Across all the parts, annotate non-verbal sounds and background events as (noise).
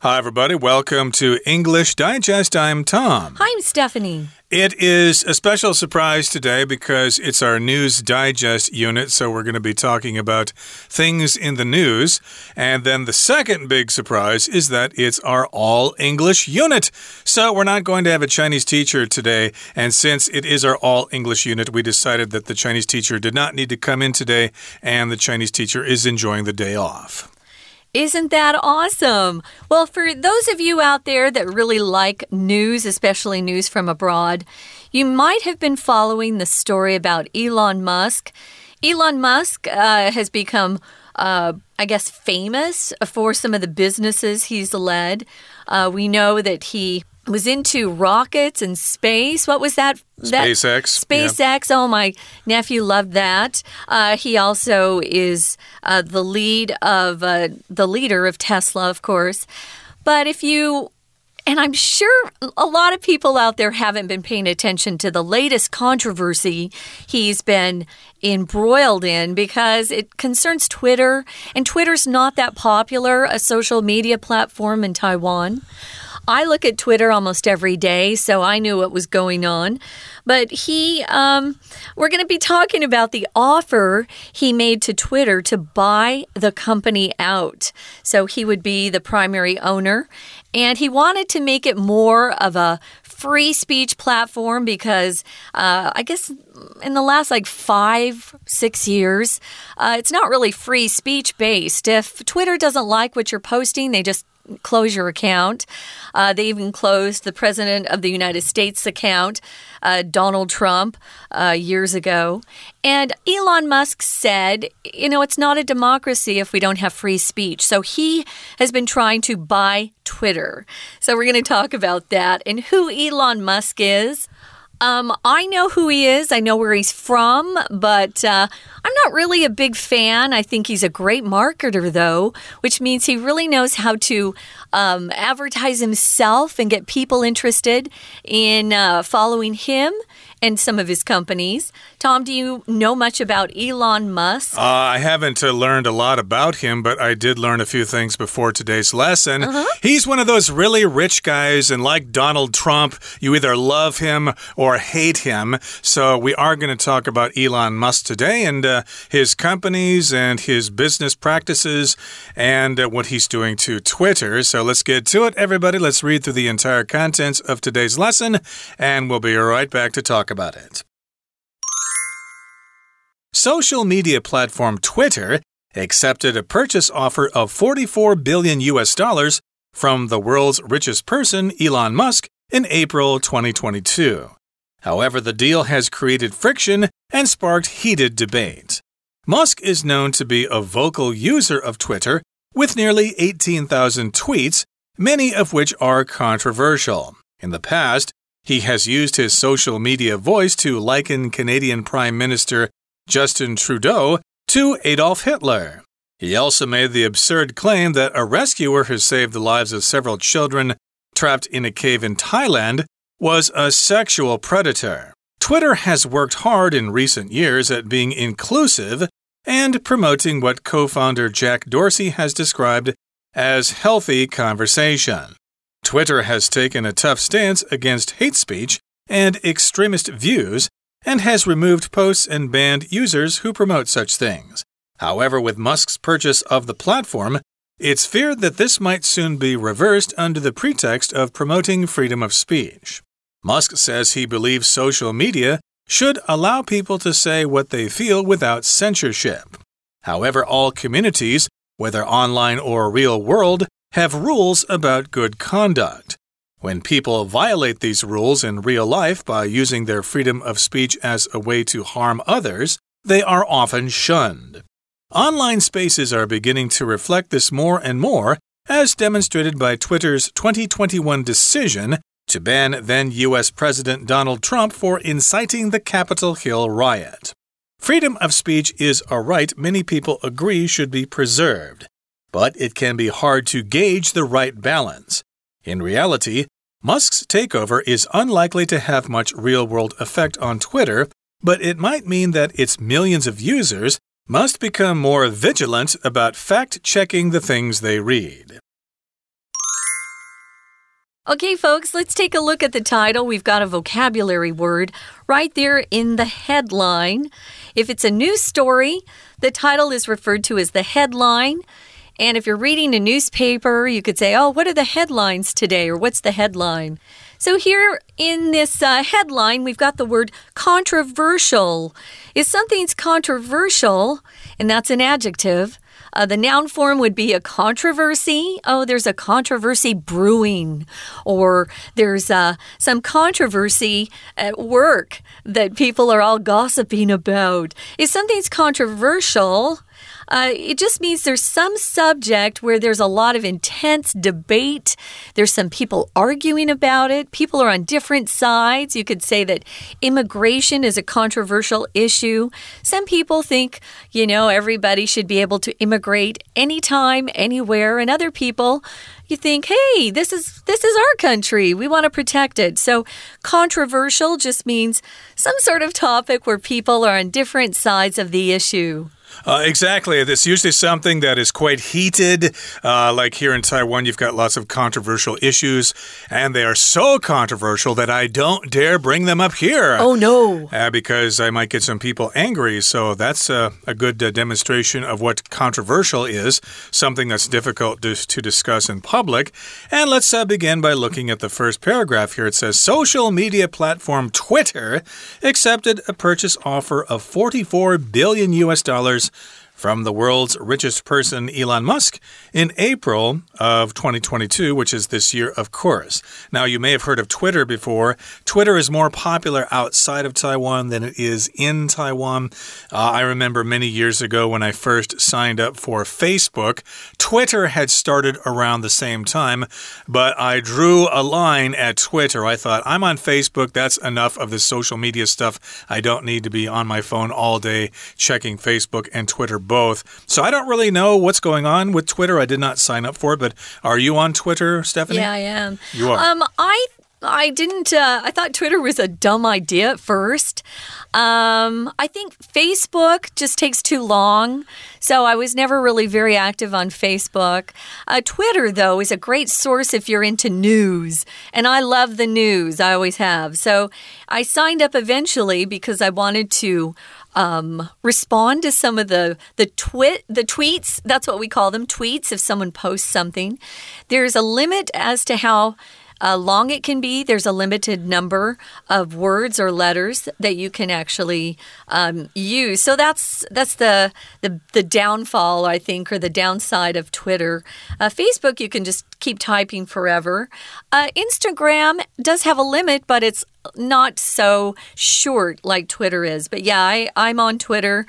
Hi, everybody. Welcome to English Digest. I'm Tom. Hi, I'm Stephanie. It is a special surprise today because it's our News Digest unit. So, we're going to be talking about things in the news. And then the second big surprise is that it's our all English unit. So, we're not going to have a Chinese teacher today. And since it is our all English unit, we decided that the Chinese teacher did not need to come in today. And the Chinese teacher is enjoying the day off. Isn't that awesome? Well, for those of you out there that really like news, especially news from abroad, you might have been following the story about Elon Musk. Elon Musk uh, has become uh, I guess, famous for some of the businesses he's led. Uh, we know that he was into rockets and space. What was that? SpaceX. That, SpaceX. Yeah. Oh, my nephew loved that. Uh, he also is uh, the lead of uh, the leader of Tesla, of course. But if you and I'm sure a lot of people out there haven't been paying attention to the latest controversy he's been embroiled in because it concerns Twitter. And Twitter's not that popular, a social media platform in Taiwan. I look at Twitter almost every day, so I knew what was going on. But he, um, we're going to be talking about the offer he made to Twitter to buy the company out. So he would be the primary owner, and he wanted to make it more of a free speech platform because uh, I guess in the last like five, six years, uh, it's not really free speech based. If Twitter doesn't like what you're posting, they just close your account. Uh, they even closed the President of the United States account, uh, Donald Trump, uh, years ago. And Elon Musk said, you know, it's not a democracy if we don't have free speech. So he has been trying to buy Twitter. So we're going to talk about that and who Elon Musk is. Um, I know who he is. I know where he's from, but uh, I'm not really a big fan. I think he's a great marketer, though, which means he really knows how to um, advertise himself and get people interested in uh, following him and some of his companies. Tom, do you know much about Elon Musk? Uh, I haven't uh, learned a lot about him, but I did learn a few things before today's lesson. Uh -huh. He's one of those really rich guys, and like Donald Trump, you either love him or hate him. So we are going to talk about Elon Musk today and uh, his companies and his business practices and uh, what he's doing to Twitter. So let's get to it, everybody. Let's read through the entire contents of today's lesson, and we'll be right back to talk about it. Social media platform Twitter accepted a purchase offer of 44 billion US dollars from the world's richest person, Elon Musk, in April 2022. However, the deal has created friction and sparked heated debate. Musk is known to be a vocal user of Twitter with nearly 18,000 tweets, many of which are controversial. In the past, he has used his social media voice to liken Canadian Prime Minister Justin Trudeau to Adolf Hitler. He also made the absurd claim that a rescuer who saved the lives of several children trapped in a cave in Thailand was a sexual predator. Twitter has worked hard in recent years at being inclusive and promoting what co founder Jack Dorsey has described as healthy conversation. Twitter has taken a tough stance against hate speech and extremist views and has removed posts and banned users who promote such things. However, with Musk's purchase of the platform, it's feared that this might soon be reversed under the pretext of promoting freedom of speech. Musk says he believes social media should allow people to say what they feel without censorship. However, all communities, whether online or real world, have rules about good conduct. When people violate these rules in real life by using their freedom of speech as a way to harm others, they are often shunned. Online spaces are beginning to reflect this more and more, as demonstrated by Twitter's 2021 decision to ban then U.S. President Donald Trump for inciting the Capitol Hill riot. Freedom of speech is a right many people agree should be preserved, but it can be hard to gauge the right balance. In reality, Musk's takeover is unlikely to have much real world effect on Twitter, but it might mean that its millions of users must become more vigilant about fact checking the things they read. Okay, folks, let's take a look at the title. We've got a vocabulary word right there in the headline. If it's a news story, the title is referred to as the headline. And if you're reading a newspaper, you could say, Oh, what are the headlines today? Or what's the headline? So, here in this uh, headline, we've got the word controversial. If something's controversial, and that's an adjective, uh, the noun form would be a controversy. Oh, there's a controversy brewing, or there's uh, some controversy at work that people are all gossiping about. If something's controversial, uh, it just means there's some subject where there's a lot of intense debate. There's some people arguing about it. People are on different sides. You could say that immigration is a controversial issue. Some people think, you know, everybody should be able to immigrate anytime, anywhere, and other people you think, hey, this is this is our country. We want to protect it. So controversial just means some sort of topic where people are on different sides of the issue. Uh, exactly. It's usually something that is quite heated. Uh, like here in Taiwan, you've got lots of controversial issues, and they are so controversial that I don't dare bring them up here. Oh, no. Uh, because I might get some people angry. So that's a, a good uh, demonstration of what controversial is something that's difficult to, to discuss in public. And let's uh, begin by looking at the first paragraph here. It says Social media platform Twitter accepted a purchase offer of 44 billion US dollars dollars from the world's richest person, Elon Musk, in April of 2022, which is this year, of course. Now, you may have heard of Twitter before. Twitter is more popular outside of Taiwan than it is in Taiwan. Uh, I remember many years ago when I first signed up for Facebook, Twitter had started around the same time, but I drew a line at Twitter. I thought, I'm on Facebook, that's enough of the social media stuff. I don't need to be on my phone all day checking Facebook and Twitter both. So I don't really know what's going on with Twitter. I did not sign up for it, but are you on Twitter, Stephanie? Yeah, I am. You are. Um, I I didn't. Uh, I thought Twitter was a dumb idea at first. Um, I think Facebook just takes too long, so I was never really very active on Facebook. Uh, Twitter, though, is a great source if you're into news, and I love the news. I always have. So I signed up eventually because I wanted to um, respond to some of the the twit the tweets. That's what we call them tweets. If someone posts something, there's a limit as to how uh, long it can be. There's a limited number of words or letters that you can actually um, use. So that's that's the, the the downfall, I think, or the downside of Twitter. Uh, Facebook, you can just keep typing forever. Uh, Instagram does have a limit, but it's not so short like Twitter is. But yeah, I, I'm on Twitter.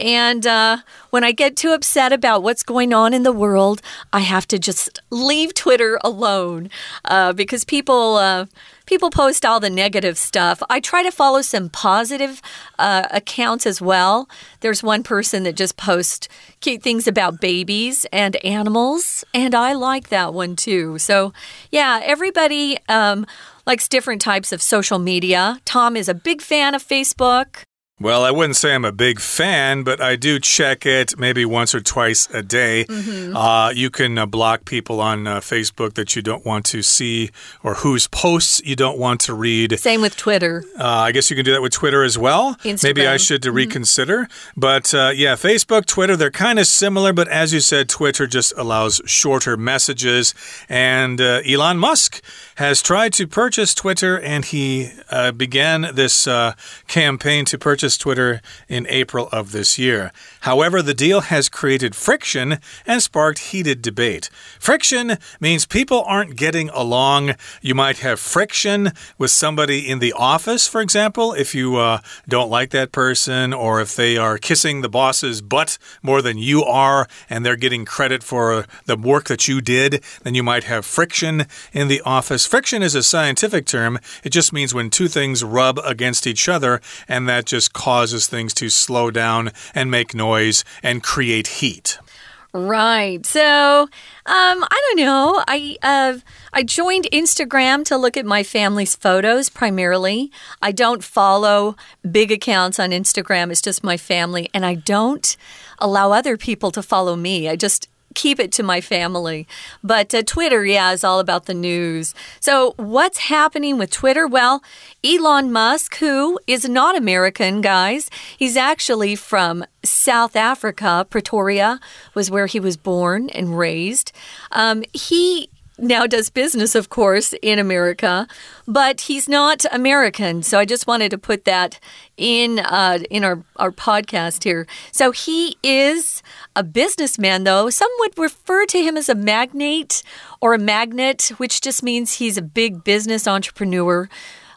And uh, when I get too upset about what's going on in the world, I have to just leave Twitter alone uh, because people. Uh, people post all the negative stuff. I try to follow some positive uh, accounts as well. There's one person that just posts cute things about babies and animals, and I like that one too. So, yeah, everybody um, likes different types of social media. Tom is a big fan of Facebook. Well, I wouldn't say I'm a big fan, but I do check it maybe once or twice a day. Mm -hmm. uh, you can uh, block people on uh, Facebook that you don't want to see or whose posts you don't want to read. Same with Twitter. Uh, I guess you can do that with Twitter as well. Instagram. Maybe I should mm -hmm. reconsider. But uh, yeah, Facebook, Twitter, they're kind of similar, but as you said, Twitter just allows shorter messages. And uh, Elon Musk has tried to purchase Twitter, and he began this campaign to purchase Twitter in April of this year. However, the deal has created friction and sparked heated debate. Friction means people aren't getting along. You might have friction with somebody in the office, for example, if you uh, don't like that person, or if they are kissing the boss's butt more than you are, and they're getting credit for the work that you did, then you might have friction in the office. Friction is a scientific term, it just means when two things rub against each other, and that just causes things to slow down and make noise and create heat. Right. So, um, I don't know. I uh, I joined Instagram to look at my family's photos primarily. I don't follow big accounts on Instagram. It's just my family, and I don't allow other people to follow me. I just keep it to my family. But uh, Twitter, yeah, is all about the news. So, what's happening with Twitter? Well, Elon Musk, who is not American, guys, he's actually from South Africa. Pretoria was where he was born and raised. Um, he now does business, of course, in America, but he's not American. So I just wanted to put that in uh, in our, our podcast here. So he is a businessman, though. Some would refer to him as a magnate or a magnet, which just means he's a big business entrepreneur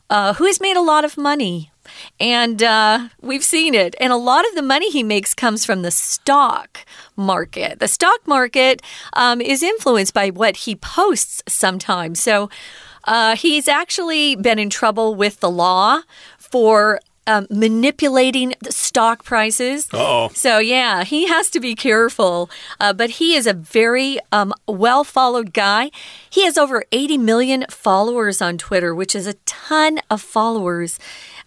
uh, who has made a lot of money and uh, we've seen it. And a lot of the money he makes comes from the stock market. The stock market um, is influenced by what he posts sometimes. So uh, he's actually been in trouble with the law for um, manipulating the stock prices. oh. So, yeah, he has to be careful. Uh, but he is a very um, well followed guy. He has over 80 million followers on Twitter, which is a ton of followers.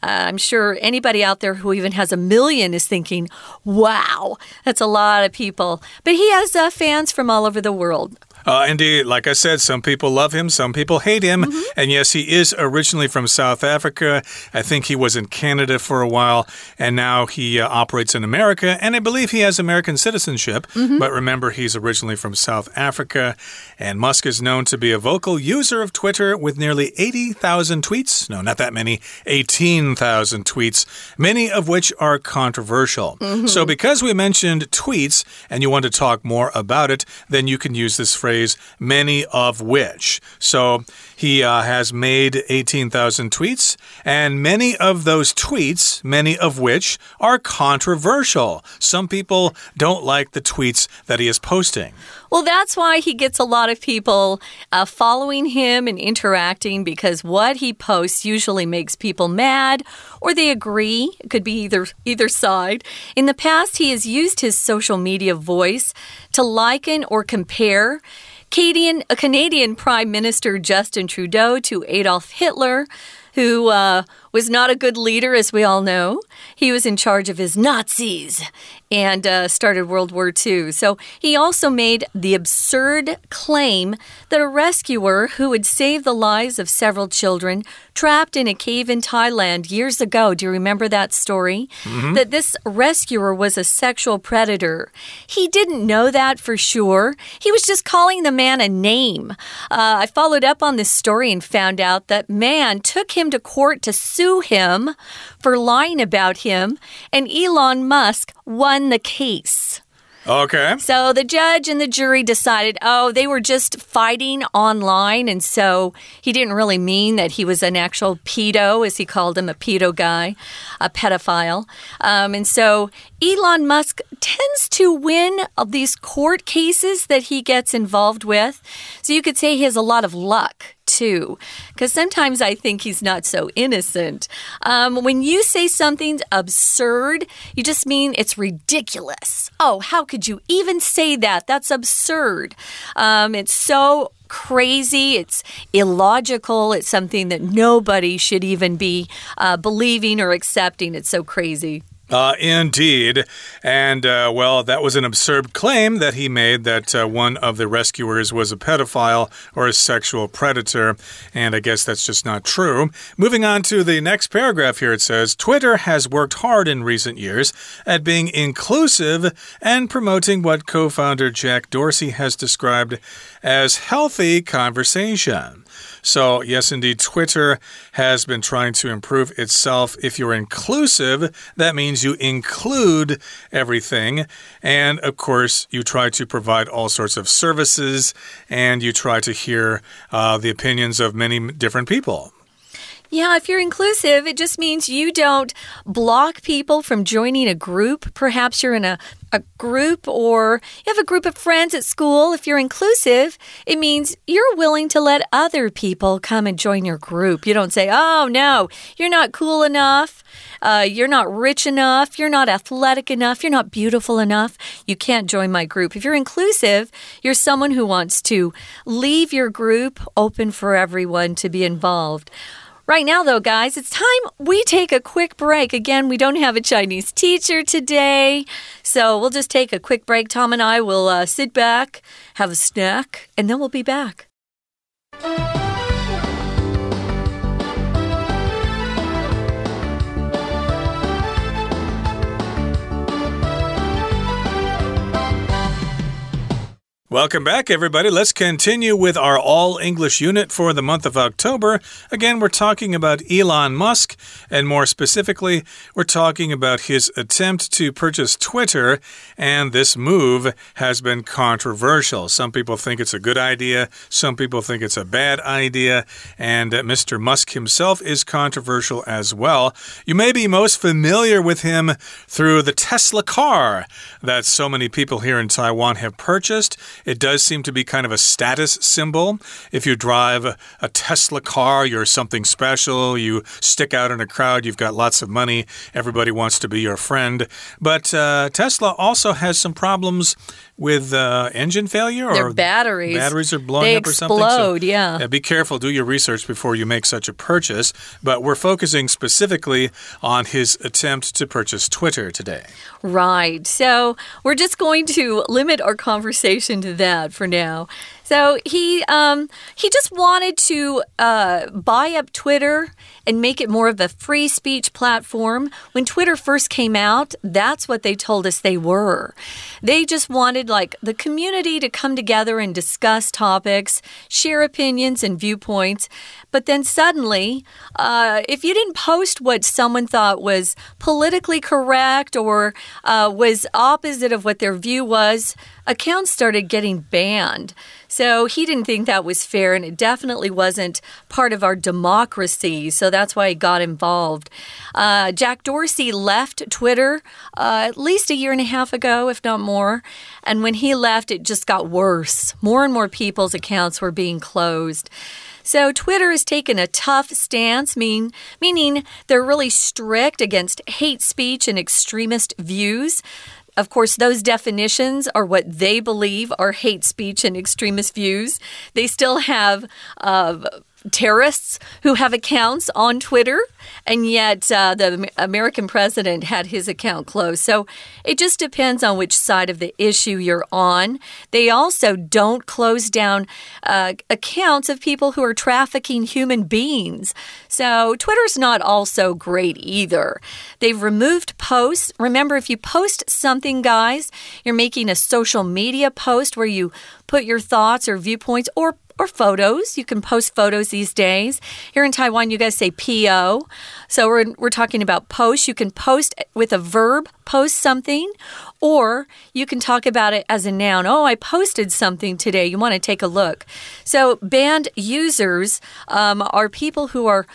Uh, I'm sure anybody out there who even has a million is thinking, wow, that's a lot of people. But he has uh, fans from all over the world. Uh, indeed, like I said, some people love him, some people hate him. Mm -hmm. And yes, he is originally from South Africa. I think he was in Canada for a while, and now he uh, operates in America. And I believe he has American citizenship. Mm -hmm. But remember, he's originally from South Africa. And Musk is known to be a vocal user of Twitter with nearly 80,000 tweets. No, not that many, 18,000 tweets, many of which are controversial. Mm -hmm. So, because we mentioned tweets and you want to talk more about it, then you can use this phrase many of which. So he uh, has made 18,000 tweets, and many of those tweets, many of which are controversial. Some people don't like the tweets that he is posting. Well, that's why he gets a lot of people uh, following him and interacting because what he posts usually makes people mad or they agree. It could be either either side. In the past, he has used his social media voice to liken or compare Canadian, a Canadian Prime Minister Justin Trudeau to Adolf Hitler, who uh, was not a good leader, as we all know. He was in charge of his Nazis and uh, started World War II. So he also made the absurd claim that a rescuer who had saved the lives of several children trapped in a cave in Thailand years ago. Do you remember that story? Mm -hmm. That this rescuer was a sexual predator. He didn't know that for sure. He was just calling the man a name. Uh, I followed up on this story and found out that man took him to court to sue him for lying about him, and Elon Musk won the case. Okay. So the judge and the jury decided, oh, they were just fighting online. And so he didn't really mean that he was an actual pedo, as he called him, a pedo guy, a pedophile. Um, and so Elon Musk tends to win these court cases that he gets involved with. So you could say he has a lot of luck too, because sometimes I think he's not so innocent. Um, when you say something's absurd, you just mean it's ridiculous. Oh, how could you even say that? That's absurd. Um, it's so crazy, it's illogical, it's something that nobody should even be uh, believing or accepting. It's so crazy. Uh, indeed. And, uh, well, that was an absurd claim that he made that uh, one of the rescuers was a pedophile or a sexual predator. And I guess that's just not true. Moving on to the next paragraph here, it says Twitter has worked hard in recent years at being inclusive and promoting what co founder Jack Dorsey has described as healthy conversation. So, yes, indeed, Twitter has been trying to improve itself. If you're inclusive, that means you include everything. And of course, you try to provide all sorts of services and you try to hear uh, the opinions of many different people. Yeah, if you're inclusive, it just means you don't block people from joining a group. Perhaps you're in a, a group or you have a group of friends at school. If you're inclusive, it means you're willing to let other people come and join your group. You don't say, oh, no, you're not cool enough. Uh, you're not rich enough. You're not athletic enough. You're not beautiful enough. You can't join my group. If you're inclusive, you're someone who wants to leave your group open for everyone to be involved. Right now, though, guys, it's time we take a quick break. Again, we don't have a Chinese teacher today, so we'll just take a quick break. Tom and I will uh, sit back, have a snack, and then we'll be back. Welcome back, everybody. Let's continue with our all English unit for the month of October. Again, we're talking about Elon Musk, and more specifically, we're talking about his attempt to purchase Twitter, and this move has been controversial. Some people think it's a good idea, some people think it's a bad idea, and uh, Mr. Musk himself is controversial as well. You may be most familiar with him through the Tesla car that so many people here in Taiwan have purchased. It does seem to be kind of a status symbol. If you drive a, Tesla car, you're something special. You stick out in a crowd, you've got lots of money, everybody wants to be your friend. But uh, Tesla also has some problems with uh, engine failure or Their batteries. Batteries are blowing they up or explode, something. So, yeah. yeah. Be careful. Do your research before you make such a purchase. But we're focusing specifically on his attempt to purchase Twitter today. Right. So we're just going to limit our conversation to that for now. So he um, he just wanted to uh, buy up Twitter and make it more of a free speech platform. When Twitter first came out, that's what they told us they were. They just wanted like the community to come together and discuss topics, share opinions and viewpoints. But then suddenly, uh, if you didn't post what someone thought was politically correct or uh, was opposite of what their view was, accounts started getting banned. So he didn't think that was fair, and it definitely wasn't part of our democracy. So that's why he got involved. Uh, Jack Dorsey left Twitter uh, at least a year and a half ago, if not more. And when he left, it just got worse. More and more people's accounts were being closed. So Twitter has taken a tough stance, mean, meaning they're really strict against hate speech and extremist views. Of course, those definitions are what they believe are hate speech and extremist views. They still have uh, terrorists who have accounts on Twitter, and yet uh, the American president had his account closed. So it just depends on which side of the issue you're on. They also don't close down uh, accounts of people who are trafficking human beings. So Twitter's not also great either. They've removed posts. Remember, if you post something, guys, you're making a social media post where you put your thoughts or viewpoints or or photos. You can post photos these days. Here in Taiwan, you guys say PO. So we're, we're talking about post. You can post with a verb, post something, or you can talk about it as a noun. Oh, I posted something today. You want to take a look. So banned users um, are people who are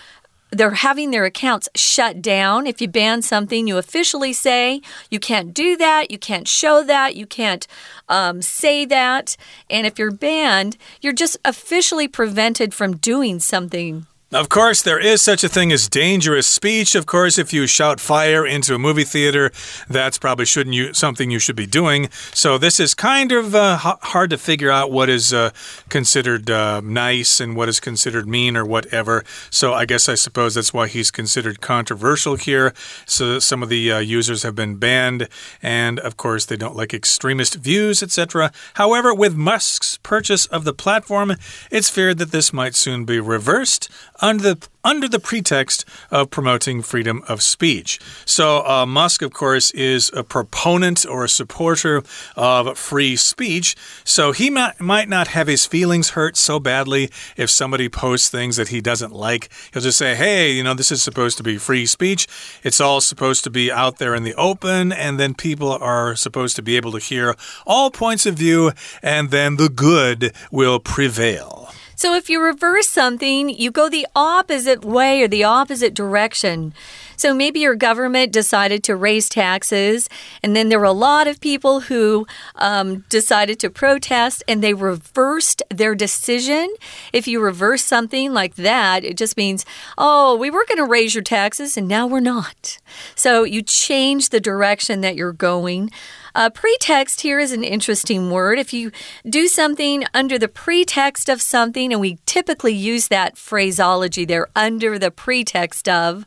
they're having their accounts shut down. If you ban something, you officially say you can't do that, you can't show that, you can't um, say that. And if you're banned, you're just officially prevented from doing something of course, there is such a thing as dangerous speech. Of course, if you shout fire into a movie theater, that's probably shouldn't you something you should be doing. So this is kind of uh, hard to figure out what is uh, considered uh, nice and what is considered mean or whatever. So I guess I suppose that's why he's considered controversial here. So some of the uh, users have been banned, and of course they don't like extremist views, etc. However, with Musk's purchase of the platform, it's feared that this might soon be reversed under the under the pretext of promoting freedom of speech. So, uh, Musk, of course, is a proponent or a supporter of free speech. So, he might, might not have his feelings hurt so badly if somebody posts things that he doesn't like. He'll just say, hey, you know, this is supposed to be free speech. It's all supposed to be out there in the open, and then people are supposed to be able to hear all points of view, and then the good will prevail. So if you reverse something, you go the opposite way or the opposite direction. So maybe your government decided to raise taxes, and then there were a lot of people who um, decided to protest and they reversed their decision. If you reverse something like that, it just means, oh, we were going to raise your taxes and now we're not. So you change the direction that you're going. Uh, pretext here is an interesting word. If you do something under the pretext of something, and we typically use that phraseology there, under the pretext of,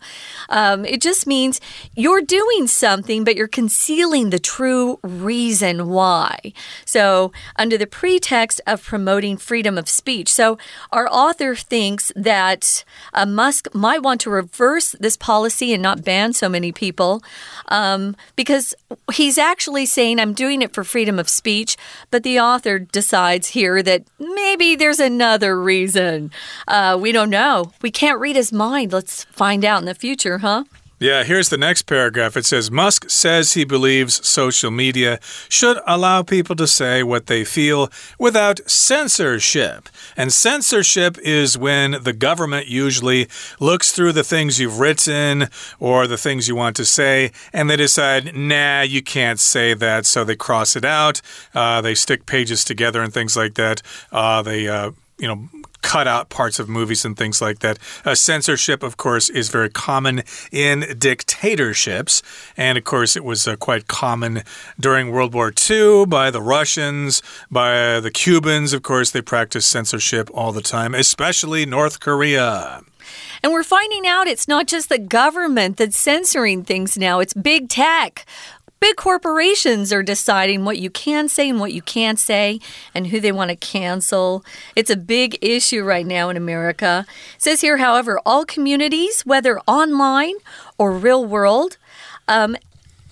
um, it just means you're doing something, but you're concealing the true reason why. So, under the pretext of promoting freedom of speech. So, our author thinks that uh, Musk might want to reverse this policy and not ban so many people um, because he's actually saying, I'm doing it for freedom of speech, but the author decides here that maybe there's another reason. Uh, we don't know. We can't read his mind. Let's find out in the future, huh? Yeah, here's the next paragraph. It says Musk says he believes social media should allow people to say what they feel without censorship. And censorship is when the government usually looks through the things you've written or the things you want to say and they decide, nah, you can't say that. So they cross it out. Uh, they stick pages together and things like that. Uh, they, uh, you know, cut out parts of movies and things like that. Uh, censorship, of course, is very common in dictatorships. And of course, it was uh, quite common during World War II by the Russians, by the Cubans. Of course, they practiced censorship all the time, especially North Korea. And we're finding out it's not just the government that's censoring things now, it's big tech. Big corporations are deciding what you can say and what you can't say and who they want to cancel. It's a big issue right now in America. It says here, however, all communities, whether online or real world, um,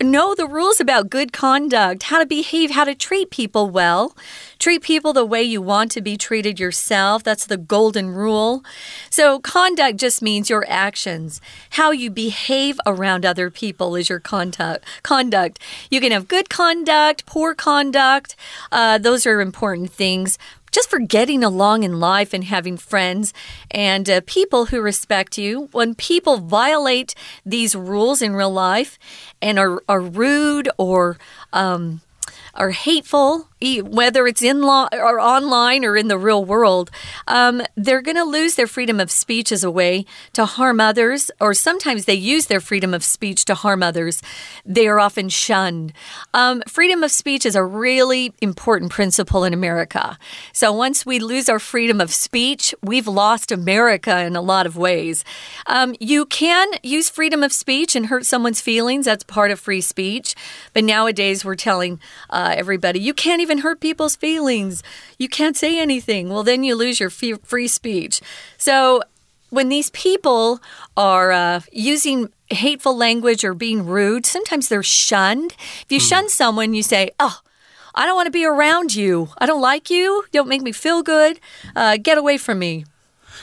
know the rules about good conduct, how to behave, how to treat people well. Treat people the way you want to be treated yourself. That's the golden rule. So, conduct just means your actions. How you behave around other people is your conduct. Conduct. You can have good conduct, poor conduct. Uh, those are important things just for getting along in life and having friends and uh, people who respect you. When people violate these rules in real life and are, are rude or um, are hateful, whether it's in law or online or in the real world, um, they're going to lose their freedom of speech as a way to harm others, or sometimes they use their freedom of speech to harm others. They are often shunned. Um, freedom of speech is a really important principle in America. So once we lose our freedom of speech, we've lost America in a lot of ways. Um, you can use freedom of speech and hurt someone's feelings. That's part of free speech. But nowadays, we're telling uh, everybody you can't even hurt people's feelings. You can't say anything. Well, then you lose your free speech. So when these people are uh, using hateful language or being rude, sometimes they're shunned. If you mm. shun someone, you say, oh, I don't want to be around you. I don't like you. You don't make me feel good. Uh, get away from me.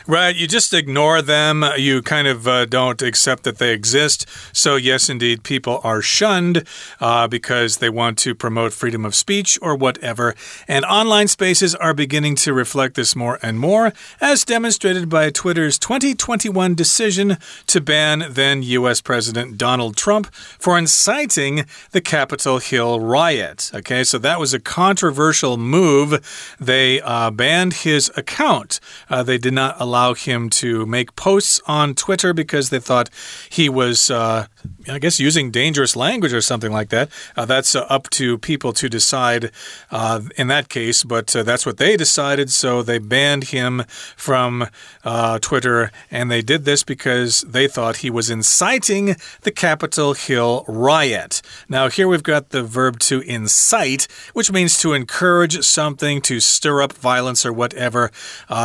Right. You just ignore them. You kind of uh, don't accept that they exist. So, yes, indeed, people are shunned uh, because they want to promote freedom of speech or whatever. And online spaces are beginning to reflect this more and more, as demonstrated by Twitter's 2021 decision to ban then U.S. President Donald Trump for inciting the Capitol Hill riot. Okay, so that was a controversial move. They uh, banned his account, uh, they did not allow him to make posts on Twitter because they thought he was, uh, I guess, using dangerous language or something like that. Uh, that's uh, up to people to decide uh, in that case, but uh, that's what they decided. So they banned him from uh, Twitter, and they did this because they thought he was inciting the Capitol Hill riot. Now, here we've got the verb to incite, which means to encourage something, to stir up violence or whatever.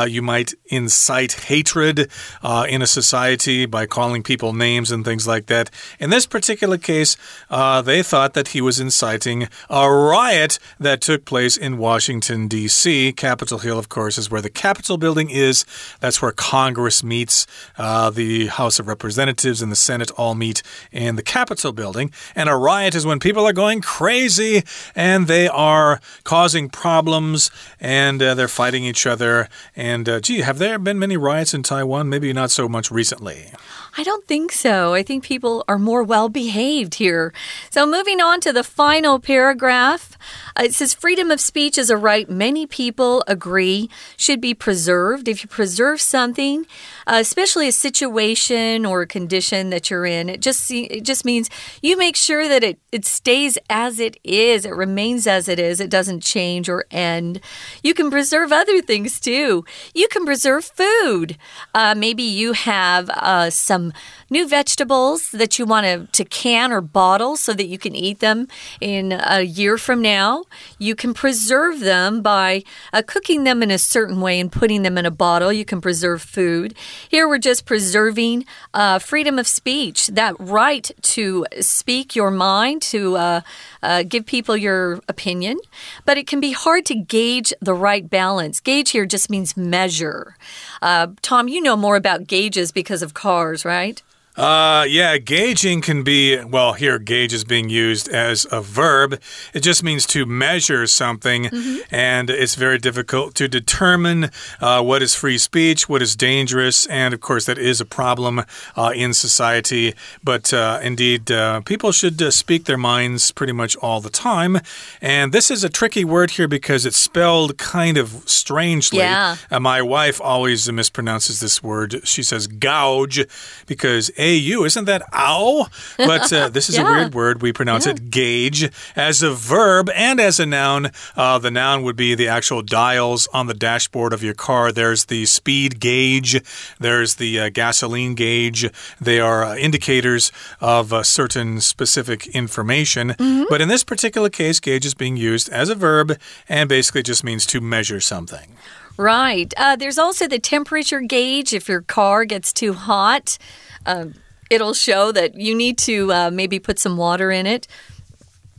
you might incite incite hatred uh, in a society by calling people names and things like that. In this particular case, uh, they thought that he was inciting a riot that took place in Washington, D.C. Capitol Hill, of course, is where the Capitol building is. That's where Congress meets. Uh, the House of Representatives and the Senate all meet in the Capitol building. And a riot is when people are going crazy and they are causing problems and uh, they're fighting each other. And uh, gee, have there been many riots in Taiwan? Maybe not so much recently. I don't think so. I think people are more well behaved here. So, moving on to the final paragraph, uh, it says freedom of speech is a right many people agree should be preserved. If you preserve something, uh, especially a situation or a condition that you're in, it just it just means you make sure that it it stays as it is, it remains as it is, it doesn't change or end. You can preserve other things too. You can preserve food. Uh, maybe you have uh, some new vegetables that you want to, to can or bottle so that you can eat them in a year from now. You can preserve them by uh, cooking them in a certain way and putting them in a bottle. You can preserve food. Here we're just preserving uh, freedom of speech, that right to speak your mind, to uh, uh give people your opinion. But it can be hard to gauge the right balance. Gauge here just means measure. Uh, Tom, you know more about gauges because of cars, right? Uh, yeah, gauging can be, well, here, gauge is being used as a verb. It just means to measure something, mm -hmm. and it's very difficult to determine uh, what is free speech, what is dangerous, and of course, that is a problem uh, in society. But uh, indeed, uh, people should uh, speak their minds pretty much all the time. And this is a tricky word here because it's spelled kind of strangely. Yeah. my wife always mispronounces this word. She says gouge because AU. Isn't that ow? But uh, (laughs) this is yeah. a weird word. We pronounce yeah. it gauge as a verb and as a noun. Uh, the noun would be the actual dials on the dashboard of your car. There's the speed gauge, there's the uh, gasoline gauge. They are uh, indicators of certain specific information. Mm -hmm. But in this particular case, gauge is being used as a verb and basically just means to measure something. Right. Uh, there's also the temperature gauge if your car gets too hot. Um, it'll show that you need to uh, maybe put some water in it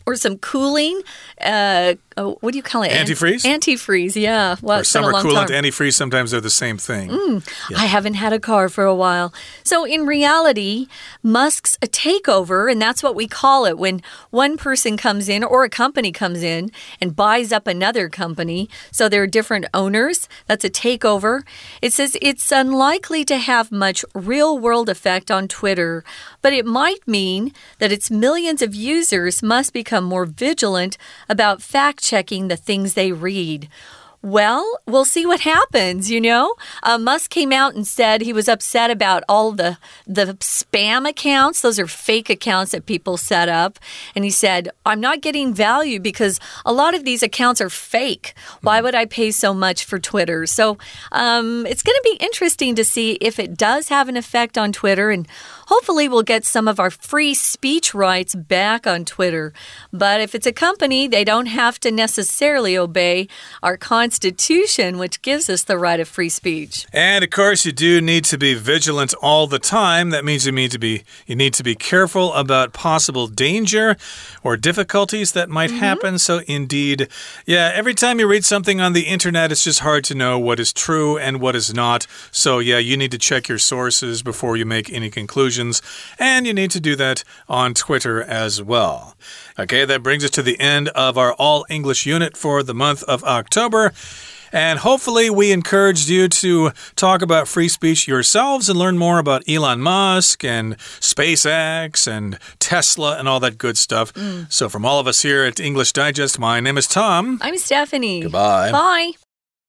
or some cooling. Uh, oh, what do you call it? Antifreeze? Antifreeze, yeah. Well, or summer coolant, antifreeze, sometimes they're the same thing. Mm, yeah. I haven't had a car for a while. So, in reality, Musk's a takeover, and that's what we call it when one person comes in or a company comes in and buys up another company. So, there are different owners. That's a takeover. It says it's unlikely to have much real world effect on Twitter, but it might mean that its millions of users must become more vigilant about fact checking the things they read. Well, we'll see what happens, you know? Uh, Musk came out and said he was upset about all the, the spam accounts. Those are fake accounts that people set up. And he said, I'm not getting value because a lot of these accounts are fake. Why would I pay so much for Twitter? So um, it's going to be interesting to see if it does have an effect on Twitter. And hopefully, we'll get some of our free speech rights back on Twitter. But if it's a company, they don't have to necessarily obey our Constitution, which gives us the right of free speech. And of course, you do need to be vigilant all the time. That means you need to be you need to be careful about possible danger or difficulties that might mm -hmm. happen. So indeed, yeah, every time you read something on the internet, it's just hard to know what is true and what is not. So yeah, you need to check your sources before you make any conclusions, and you need to do that on Twitter as well. Okay, that brings us to the end of our all English unit for the month of October. And hopefully, we encouraged you to talk about free speech yourselves and learn more about Elon Musk and SpaceX and Tesla and all that good stuff. Mm. So, from all of us here at English Digest, my name is Tom. I'm Stephanie. Goodbye. Bye.